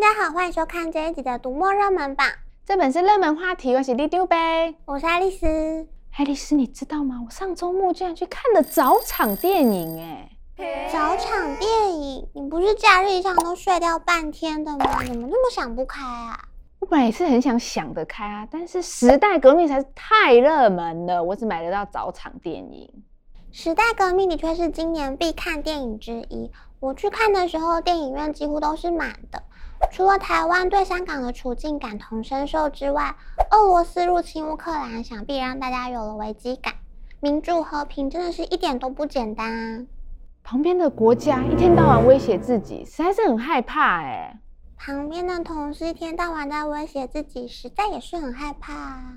家好，欢迎收看这一集的读墨热门榜。这本是热门话题，我是里长伯，我是爱丽丝。爱丽丝，你知道吗？我上周末居然去看了早场电影，哎，早场电影？你不是假日一场都睡掉半天的吗？怎么那么想不开啊？我本来也是很想想得开啊，但是时代革命才是太热门了，我只买得到早场电影。时代革命的确是今年必看电影之一。我去看的时候，电影院几乎都是满的。除了台湾对香港的处境感同身受之外，俄罗斯入侵乌克兰，想必让大家有了危机感。民主和平真的是一点都不简单啊！旁边的国家一天到晚威胁自己，实在是很害怕哎。旁边的同事一天到晚在威胁自己，实在也是很害怕啊。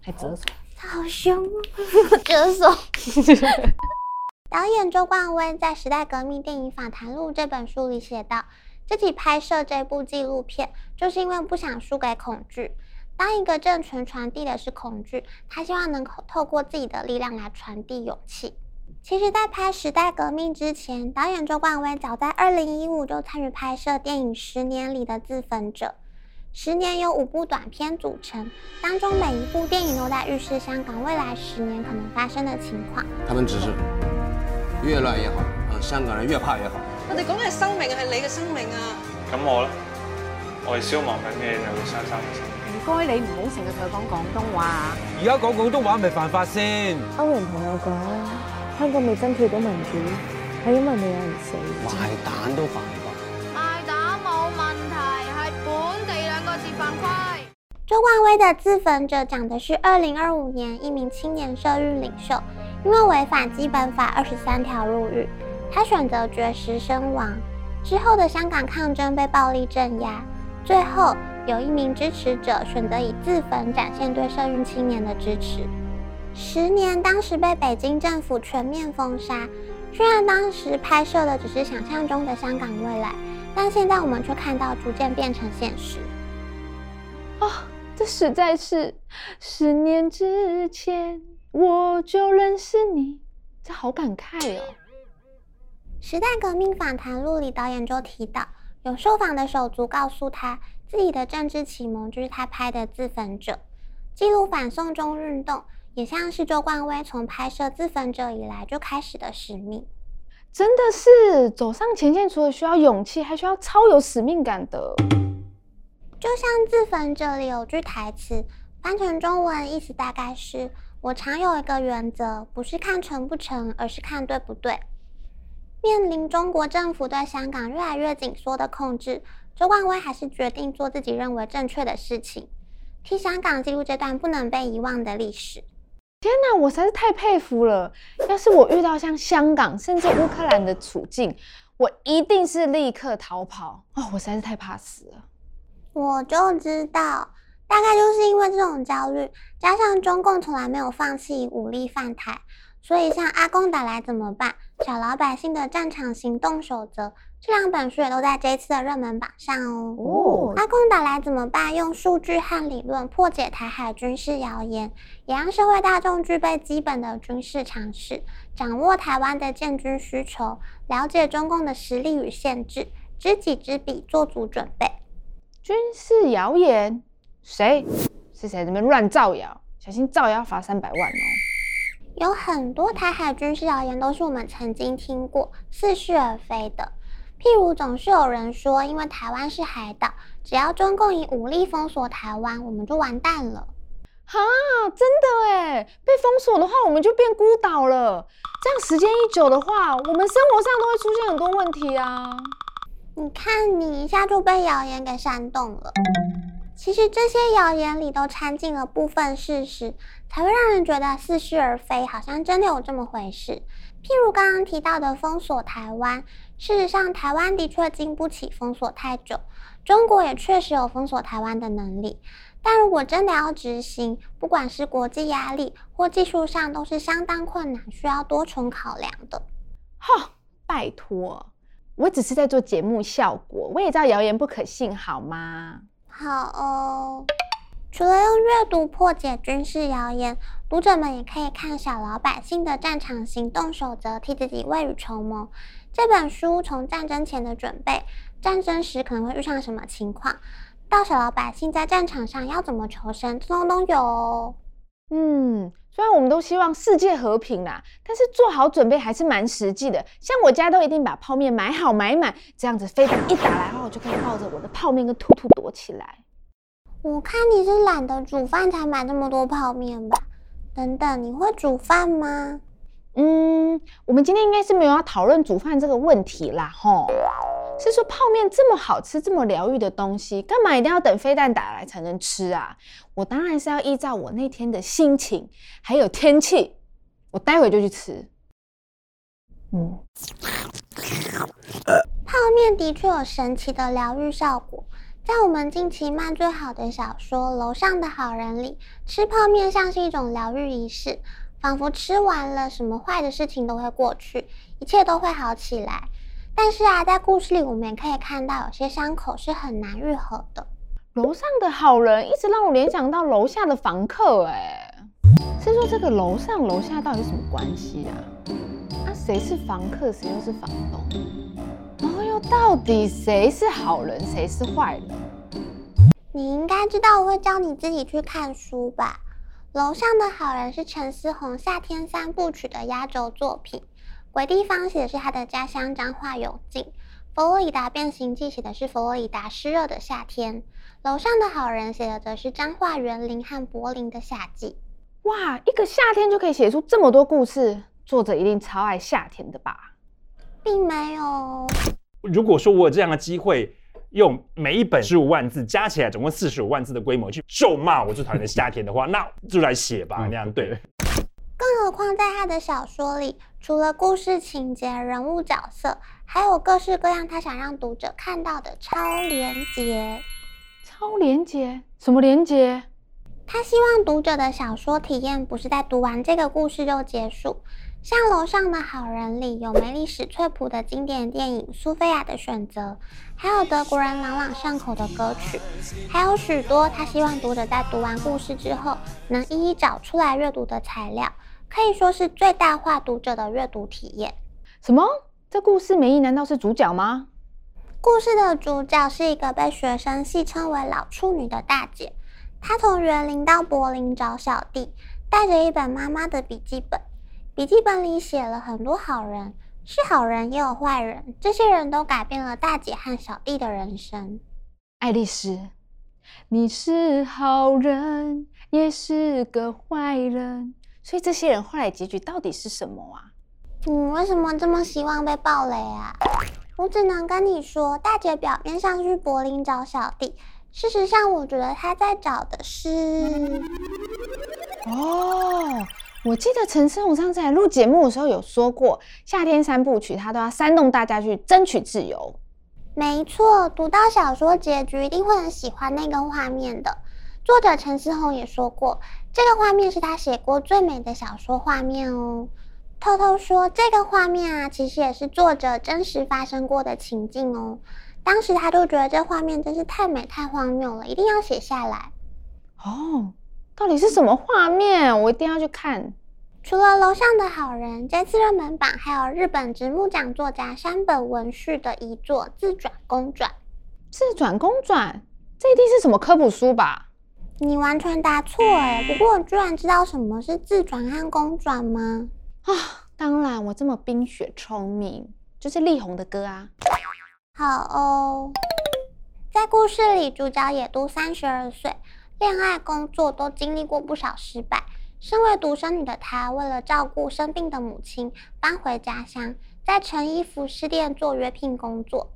还折手。他好凶啊！折手。导演周冠威在《时代革命电影访谈录》这本书里写道，自己拍摄这部纪录片，就是因为不想输给恐惧。当一个政权传递的是恐惧，他希望能够透过自己的力量来传递勇气。其实，在拍《时代革命》之前，导演周冠威早在2015就参与拍摄电影《十年》里的自焚者。十年由五部短片组成，当中每一部电影都在预示香港未来十年可能发生的情况。他们只是越乱越好，啊，香港人越怕越好。我哋讲嘅系生命，系你嘅生命啊！咁我咧，我系消亡紧嘅就会生生嘅。唔该，你唔好成日同佢讲广东话。而家讲广东话咪犯法先？欧阳朋友讲，香港未争取到民主，系因为未有人死。坏蛋都犯法。周冠威的《自焚者》讲的是二零二五年一名青年社运领袖，因为违反基本法二十三条入狱，他选择绝食身亡。之后的香港抗争被暴力镇压，最后有一名支持者选择以自焚展现对社运青年的支持。十年当时被北京政府全面封杀，虽然当时拍摄的只是想象中的香港未来，但现在我们却看到逐渐变成现实。哦。这实在是十年之前我就认识你，这好感慨哦。时代革命访谈录里，导演就提到，有受访的手足告诉他，自己的政治启蒙就是他拍的《自焚者》，记录反送中运动，也像是周冠威从拍摄《自焚者》以来就开始的使命。真的是走上前线，除了需要勇气，还需要超有使命感的。就像《自焚者》里有句台词，翻成中文意思大概是：我常有一个原则，不是看成不成，而是看对不对。面临中国政府对香港越来越紧缩的控制，周冠威还是决定做自己认为正确的事情，替香港记录这段不能被遗忘的历史。天哪，我实在是太佩服了！要是我遇到像香港甚至乌克兰的处境，我一定是立刻逃跑。哦，我实在是太怕死了。我就知道，大概就是因为这种焦虑，加上中共从来没有放弃武力犯台，所以像阿公打来怎么办？小老百姓的战场行动守则这两本书也都在这一次的热门榜上哦。哦，阿公打来怎么办？用数据和理论破解台海军事谣言，也让社会大众具备基本的军事常识，掌握台湾的建军需求，了解中共的实力与限制，知己知彼，做足准备。军事谣言，谁是谁在那边乱造谣？小心造谣罚三百万哦！有很多台海军事谣言都是我们曾经听过，似是而非的。譬如，总是有人说，因为台湾是海岛，只要中共以武力封锁台湾，我们就完蛋了。哈，真的哎，被封锁的话，我们就变孤岛了。这样时间一久的话，我们生活上都会出现很多问题啊。你看，你一下就被谣言给煽动了。其实这些谣言里都掺进了部分事实，才会让人觉得似是而非，好像真的有这么回事。譬如刚刚提到的封锁台湾，事实上台湾的确经不起封锁太久，中国也确实有封锁台湾的能力。但如果真的要执行，不管是国际压力或技术上，都是相当困难，需要多重考量的。哈，拜托。我只是在做节目效果，我也知道谣言不可信，好吗？好哦。除了用阅读破解军事谣言，读者们也可以看小老百姓的战场行动守则，替自己未雨绸缪。这本书从战争前的准备，战争时可能会遇上什么情况，到小老百姓在战场上要怎么求生，通通都有哦。嗯，虽然我们都希望世界和平啦，但是做好准备还是蛮实际的。像我家都一定把泡面买好买满，这样子飞弹一打来后，我就可以抱着我的泡面跟兔兔躲起来。我看你是懒得煮饭才买那么多泡面吧？等等，你会煮饭吗？嗯，我们今天应该是没有要讨论煮饭这个问题啦，吼。是说泡面这么好吃、这么疗愈的东西，干嘛一定要等飞弹打来才能吃啊？我当然是要依照我那天的心情还有天气，我待会就去吃。嗯，泡面的确有神奇的疗愈效果。在我们近期卖最好的小说《楼上的好人》里，吃泡面像是一种疗愈仪式，仿佛吃完了，什么坏的事情都会过去，一切都会好起来。但是啊，在故事里我们也可以看到，有些伤口是很难愈合的。楼上的好人一直让我联想到楼下的房客，哎，是说这个楼上楼下到底是什么关系啊？那、啊、谁是房客，谁又是房东？然后又到底谁是好人，谁是坏人？你应该知道，我会教你自己去看书吧。楼上的好人是陈思宏夏天三部曲的压轴作品，鬼地方写的是他的家乡彰化永靖，佛罗里达变形记写的是佛罗里达湿热的夏天，楼上的好人写的则是彰化园林和柏林的夏季。哇，一个夏天就可以写出这么多故事，作者一定超爱夏天的吧？并没有。如果说我有这样的机会。用每一本十五万字加起来总共四十五万字的规模去咒骂我最讨厌的夏天的话，那就来写吧，那样对。更何况在他的小说里，除了故事情节、人物角色，还有各式各样他想让读者看到的超连结。超连结？什么连结？他希望读者的小说体验不是在读完这个故事就结束。像楼上的好人里有梅丽史翠普的经典电影《苏菲亚的选择》，还有德国人朗朗上口的歌曲，还有许多他希望读者在读完故事之后能一一找出来阅读的材料，可以说是最大化读者的阅读体验。什么？这故事梅姨难道是主角吗？故事的主角是一个被学生戏称为“老处女”的大姐，她从园林到柏林找小弟，带着一本妈妈的笔记本。笔记本里写了很多好人，是好人也有坏人，这些人都改变了大姐和小弟的人生。爱丽丝，你是好人，也是个坏人，所以这些人后来结局到底是什么啊？你为什么这么希望被爆雷啊？我只能跟你说，大姐表面上去柏林找小弟，事实上，我觉得她在找的是……哦。我记得陈思宏上次来录节目的时候有说过，夏天三部曲他都要煽动大家去争取自由。没错，读到小说结局一定会很喜欢那个画面的。作者陈思宏也说过，这个画面是他写过最美的小说画面哦。偷偷说，这个画面啊，其实也是作者真实发生过的情境哦。当时他就觉得这画面真是太美太荒谬了，一定要写下来。哦。到底是什么画面？我一定要去看。除了楼上的好人，这次热门榜还有日本直木奖作家山本文绪的遗作《自转公转》。自转公转，这一定是什么科普书吧？你完全答错哎！不过你居然知道什么是自转和公转吗？啊，当然，我这么冰雪聪明，就是力宏的歌啊。好哦，在故事里，主角野都三十二岁。恋爱、工作都经历过不少失败。身为独生女的她，为了照顾生病的母亲，搬回家乡，在成衣服饰店做约聘工作。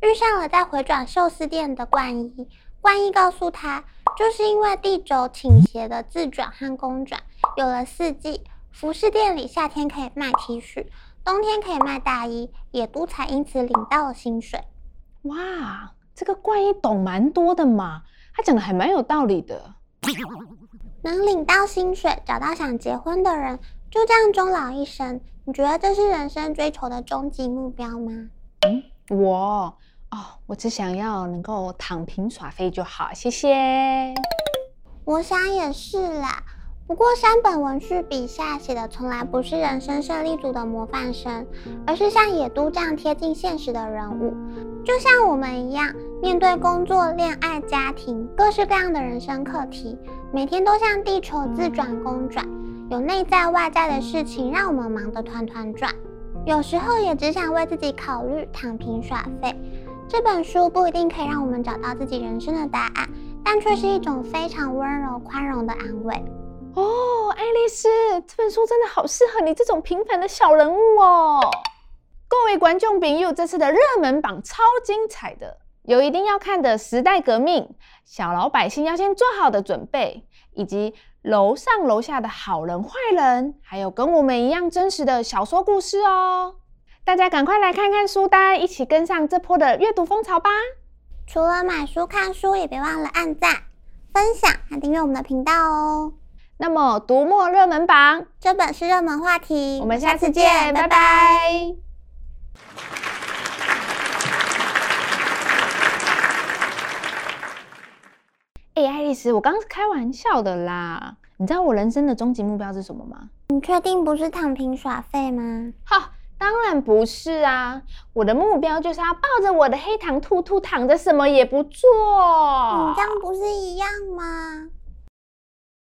遇上了在回转寿司店的冠一，冠一告诉他，就是因为地轴倾斜的自转和公转，有了四季。服饰店里夏天可以卖 T 恤，冬天可以卖大衣，野都才因此领到了薪水。哇，这个冠一懂蛮多的嘛。他讲的还蛮有道理的，能领到薪水，找到想结婚的人，就这样终老一生。你觉得这是人生追求的终极目标吗？嗯，我哦，我只想要能够躺平耍废就好，谢谢。我想也是啦。不过，山本文绪笔下写的从来不是人生胜利组的模范生，而是像野都这样贴近现实的人物，就像我们一样，面对工作、恋爱、家庭，各式各样的人生课题，每天都像地球自转公转，有内在外在的事情让我们忙得团团转，有时候也只想为自己考虑，躺平耍废。这本书不一定可以让我们找到自己人生的答案，但却是一种非常温柔、宽容的安慰。哦，爱丽丝，这本书真的好适合你这种平凡的小人物哦！各位观众朋友，这次的热门榜超精彩的，有一定要看的时代革命，小老百姓要先做好的准备，以及楼上楼下的好人坏人，还有跟我们一样真实的小说故事哦！大家赶快来看看书单，一起跟上这波的阅读风潮吧！除了买书看书，也别忘了按赞、分享和订阅我们的频道哦！那么，读墨热门榜，这本是热门话题。我们下次见，拜拜。哎、欸，爱丽丝，我刚刚是开玩笑的啦。你知道我人生的终极目标是什么吗？你确定不是躺平耍废吗？好，当然不是啊。我的目标就是要抱着我的黑糖兔兔躺着，什么也不做。你这样不是一样吗？